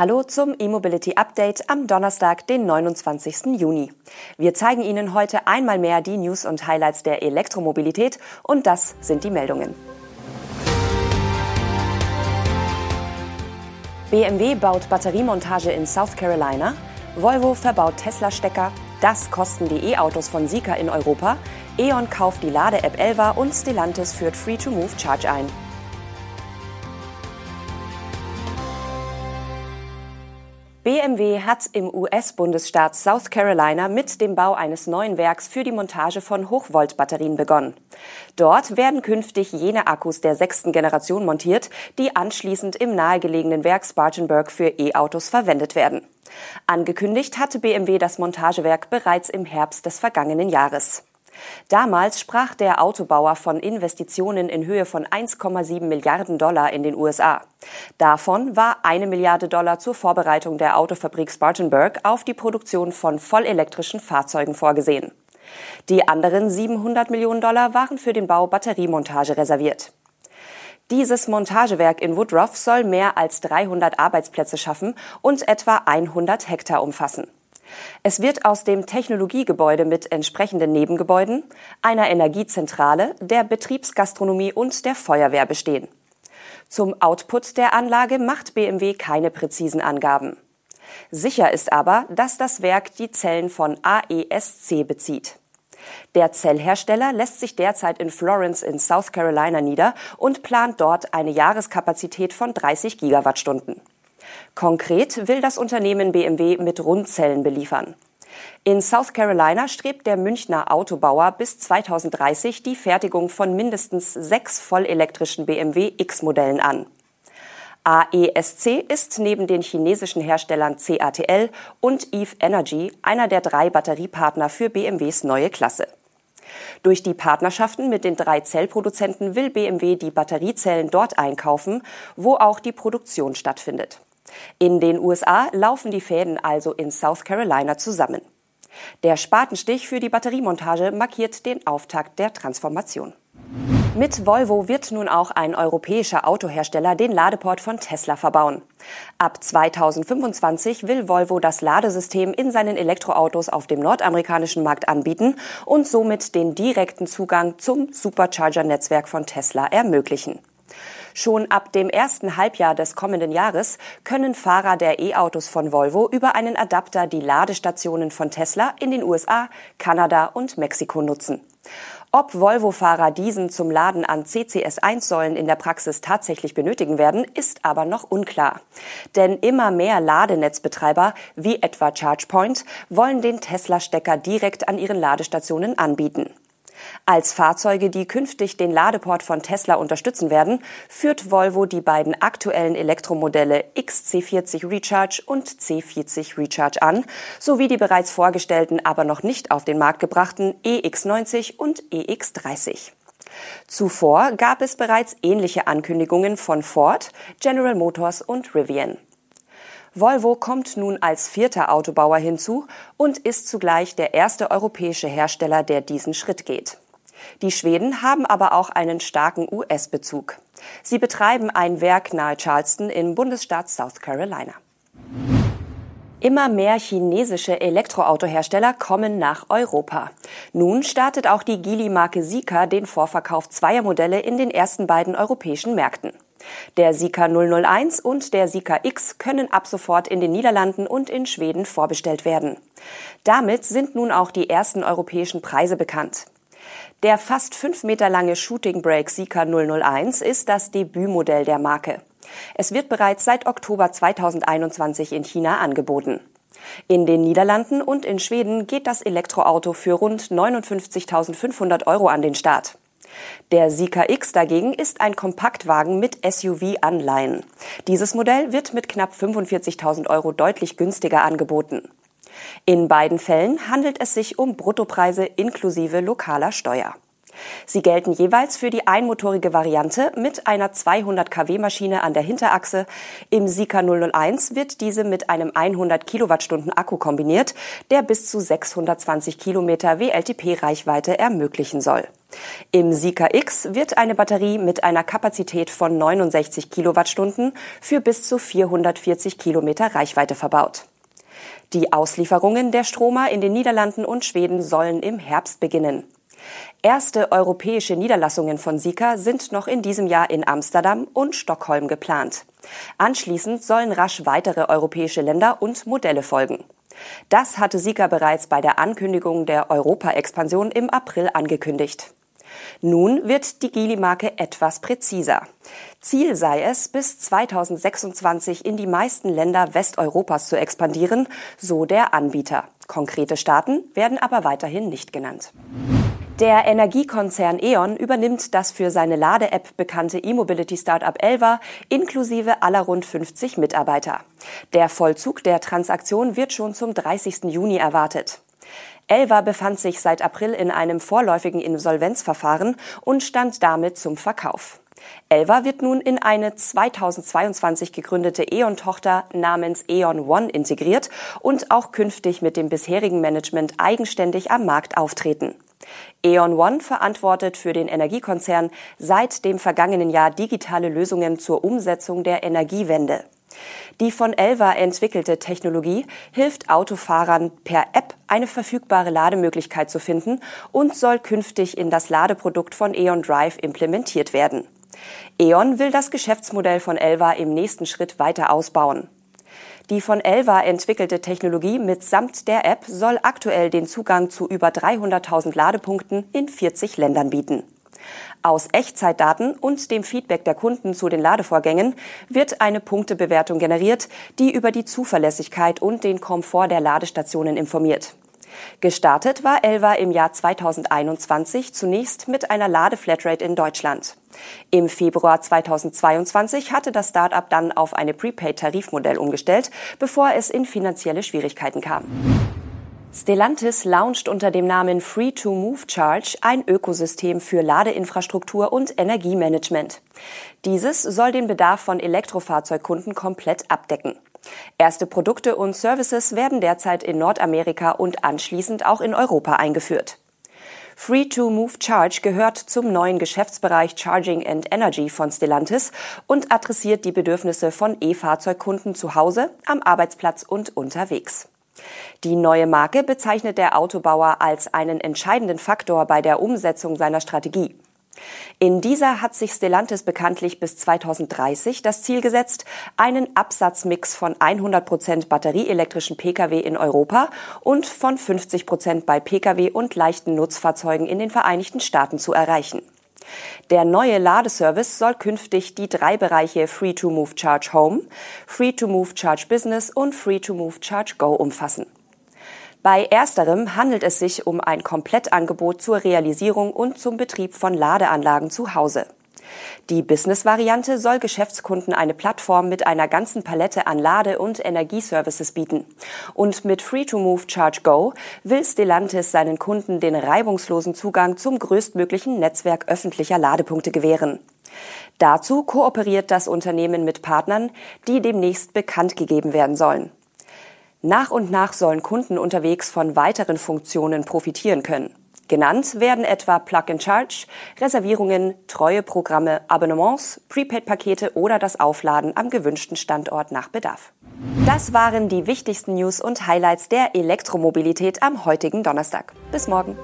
Hallo zum E-Mobility Update am Donnerstag, den 29. Juni. Wir zeigen Ihnen heute einmal mehr die News und Highlights der Elektromobilität und das sind die Meldungen. BMW baut Batteriemontage in South Carolina, Volvo verbaut Tesla-Stecker, das kosten die E-Autos von Sika in Europa, E.ON kauft die Lade-App Elva und Stellantis führt Free-to-Move Charge ein. BMW hat im US-Bundesstaat South Carolina mit dem Bau eines neuen Werks für die Montage von Hochvoltbatterien begonnen. Dort werden künftig jene Akkus der sechsten Generation montiert, die anschließend im nahegelegenen Werk Spartanburg für E-Autos verwendet werden. Angekündigt hatte BMW das Montagewerk bereits im Herbst des vergangenen Jahres. Damals sprach der Autobauer von Investitionen in Höhe von 1,7 Milliarden Dollar in den USA. Davon war eine Milliarde Dollar zur Vorbereitung der Autofabrik Spartanburg auf die Produktion von vollelektrischen Fahrzeugen vorgesehen. Die anderen 700 Millionen Dollar waren für den Bau Batteriemontage reserviert. Dieses Montagewerk in Woodruff soll mehr als 300 Arbeitsplätze schaffen und etwa 100 Hektar umfassen. Es wird aus dem Technologiegebäude mit entsprechenden Nebengebäuden, einer Energiezentrale, der Betriebsgastronomie und der Feuerwehr bestehen. Zum Output der Anlage macht BMW keine präzisen Angaben. Sicher ist aber, dass das Werk die Zellen von AESC bezieht. Der Zellhersteller lässt sich derzeit in Florence in South Carolina nieder und plant dort eine Jahreskapazität von 30 Gigawattstunden. Konkret will das Unternehmen BMW mit Rundzellen beliefern. In South Carolina strebt der Münchner Autobauer bis 2030 die Fertigung von mindestens sechs vollelektrischen BMW X-Modellen an. AESC ist neben den chinesischen Herstellern CATL und Eve Energy einer der drei Batteriepartner für BMWs neue Klasse. Durch die Partnerschaften mit den drei Zellproduzenten will BMW die Batteriezellen dort einkaufen, wo auch die Produktion stattfindet. In den USA laufen die Fäden also in South Carolina zusammen. Der Spatenstich für die Batteriemontage markiert den Auftakt der Transformation. Mit Volvo wird nun auch ein europäischer Autohersteller den Ladeport von Tesla verbauen. Ab 2025 will Volvo das Ladesystem in seinen Elektroautos auf dem nordamerikanischen Markt anbieten und somit den direkten Zugang zum Supercharger-Netzwerk von Tesla ermöglichen. Schon ab dem ersten Halbjahr des kommenden Jahres können Fahrer der E-Autos von Volvo über einen Adapter die Ladestationen von Tesla in den USA, Kanada und Mexiko nutzen. Ob Volvo-Fahrer diesen zum Laden an CCS1-Säulen in der Praxis tatsächlich benötigen werden, ist aber noch unklar. Denn immer mehr Ladenetzbetreiber, wie etwa ChargePoint, wollen den Tesla-Stecker direkt an ihren Ladestationen anbieten. Als Fahrzeuge, die künftig den Ladeport von Tesla unterstützen werden, führt Volvo die beiden aktuellen Elektromodelle XC40 Recharge und C40 Recharge an, sowie die bereits vorgestellten, aber noch nicht auf den Markt gebrachten EX90 und EX30. Zuvor gab es bereits ähnliche Ankündigungen von Ford, General Motors und Rivian. Volvo kommt nun als vierter Autobauer hinzu und ist zugleich der erste europäische Hersteller, der diesen Schritt geht. Die Schweden haben aber auch einen starken US-Bezug. Sie betreiben ein Werk nahe Charleston im Bundesstaat South Carolina. Immer mehr chinesische Elektroautohersteller kommen nach Europa. Nun startet auch die Geely-Marke Sika den Vorverkauf zweier Modelle in den ersten beiden europäischen Märkten. Der Sika 001 und der Sika X können ab sofort in den Niederlanden und in Schweden vorbestellt werden. Damit sind nun auch die ersten europäischen Preise bekannt. Der fast fünf Meter lange Shooting Brake Sika 001 ist das Debütmodell der Marke. Es wird bereits seit Oktober 2021 in China angeboten. In den Niederlanden und in Schweden geht das Elektroauto für rund 59.500 Euro an den Start. Der Sika X dagegen ist ein Kompaktwagen mit SUV-Anleihen. Dieses Modell wird mit knapp 45.000 Euro deutlich günstiger angeboten. In beiden Fällen handelt es sich um Bruttopreise inklusive lokaler Steuer. Sie gelten jeweils für die einmotorige Variante mit einer 200 kW Maschine an der Hinterachse. Im Sika 001 wird diese mit einem 100 Kilowattstunden Akku kombiniert, der bis zu 620 Kilometer WLTP-Reichweite ermöglichen soll. Im Sika X wird eine Batterie mit einer Kapazität von 69 Kilowattstunden für bis zu 440 Kilometer Reichweite verbaut. Die Auslieferungen der Stromer in den Niederlanden und Schweden sollen im Herbst beginnen. Erste europäische Niederlassungen von Sika sind noch in diesem Jahr in Amsterdam und Stockholm geplant. Anschließend sollen rasch weitere europäische Länder und Modelle folgen. Das hatte Sika bereits bei der Ankündigung der Europa-Expansion im April angekündigt. Nun wird die Gili-Marke etwas präziser. Ziel sei es, bis 2026 in die meisten Länder Westeuropas zu expandieren, so der Anbieter. Konkrete Staaten werden aber weiterhin nicht genannt. Der Energiekonzern E.ON übernimmt das für seine Lade-App bekannte E-Mobility-Startup Elva inklusive aller rund 50 Mitarbeiter. Der Vollzug der Transaktion wird schon zum 30. Juni erwartet. Elva befand sich seit April in einem vorläufigen Insolvenzverfahren und stand damit zum Verkauf. Elva wird nun in eine 2022 gegründete E.ON-Tochter namens E.ON One integriert und auch künftig mit dem bisherigen Management eigenständig am Markt auftreten. E.ON One verantwortet für den Energiekonzern seit dem vergangenen Jahr digitale Lösungen zur Umsetzung der Energiewende. Die von Elva entwickelte Technologie hilft Autofahrern per App eine verfügbare Lademöglichkeit zu finden und soll künftig in das Ladeprodukt von E.ON Drive implementiert werden. E.ON will das Geschäftsmodell von Elva im nächsten Schritt weiter ausbauen. Die von Elva entwickelte Technologie mitsamt der App soll aktuell den Zugang zu über 300.000 Ladepunkten in 40 Ländern bieten. Aus Echtzeitdaten und dem Feedback der Kunden zu den Ladevorgängen wird eine Punktebewertung generiert, die über die Zuverlässigkeit und den Komfort der Ladestationen informiert. Gestartet war Elva im Jahr 2021 zunächst mit einer Ladeflatrate in Deutschland. Im Februar 2022 hatte das Start-up dann auf eine Prepaid-Tarifmodell umgestellt, bevor es in finanzielle Schwierigkeiten kam. Stellantis launcht unter dem Namen Free to Move Charge ein Ökosystem für Ladeinfrastruktur und Energiemanagement. Dieses soll den Bedarf von Elektrofahrzeugkunden komplett abdecken. Erste Produkte und Services werden derzeit in Nordamerika und anschließend auch in Europa eingeführt. Free to Move Charge gehört zum neuen Geschäftsbereich Charging and Energy von Stellantis und adressiert die Bedürfnisse von E-Fahrzeugkunden zu Hause, am Arbeitsplatz und unterwegs. Die neue Marke bezeichnet der Autobauer als einen entscheidenden Faktor bei der Umsetzung seiner Strategie. In dieser hat sich Stellantis bekanntlich bis 2030 das Ziel gesetzt, einen Absatzmix von 100 Prozent batterieelektrischen Pkw in Europa und von 50 Prozent bei Pkw und leichten Nutzfahrzeugen in den Vereinigten Staaten zu erreichen. Der neue Ladeservice soll künftig die drei Bereiche Free to Move Charge Home, Free to Move Charge Business und Free to Move Charge Go umfassen. Bei ersterem handelt es sich um ein Komplettangebot zur Realisierung und zum Betrieb von Ladeanlagen zu Hause. Die Business-Variante soll Geschäftskunden eine Plattform mit einer ganzen Palette an Lade- und Energieservices bieten. Und mit Free-to-Move Charge Go will Stellantis seinen Kunden den reibungslosen Zugang zum größtmöglichen Netzwerk öffentlicher Ladepunkte gewähren. Dazu kooperiert das Unternehmen mit Partnern, die demnächst bekannt gegeben werden sollen. Nach und nach sollen Kunden unterwegs von weiteren Funktionen profitieren können. Genannt werden etwa Plug-and-Charge, Reservierungen, Treueprogramme, Abonnements, Prepaid-Pakete oder das Aufladen am gewünschten Standort nach Bedarf. Das waren die wichtigsten News und Highlights der Elektromobilität am heutigen Donnerstag. Bis morgen.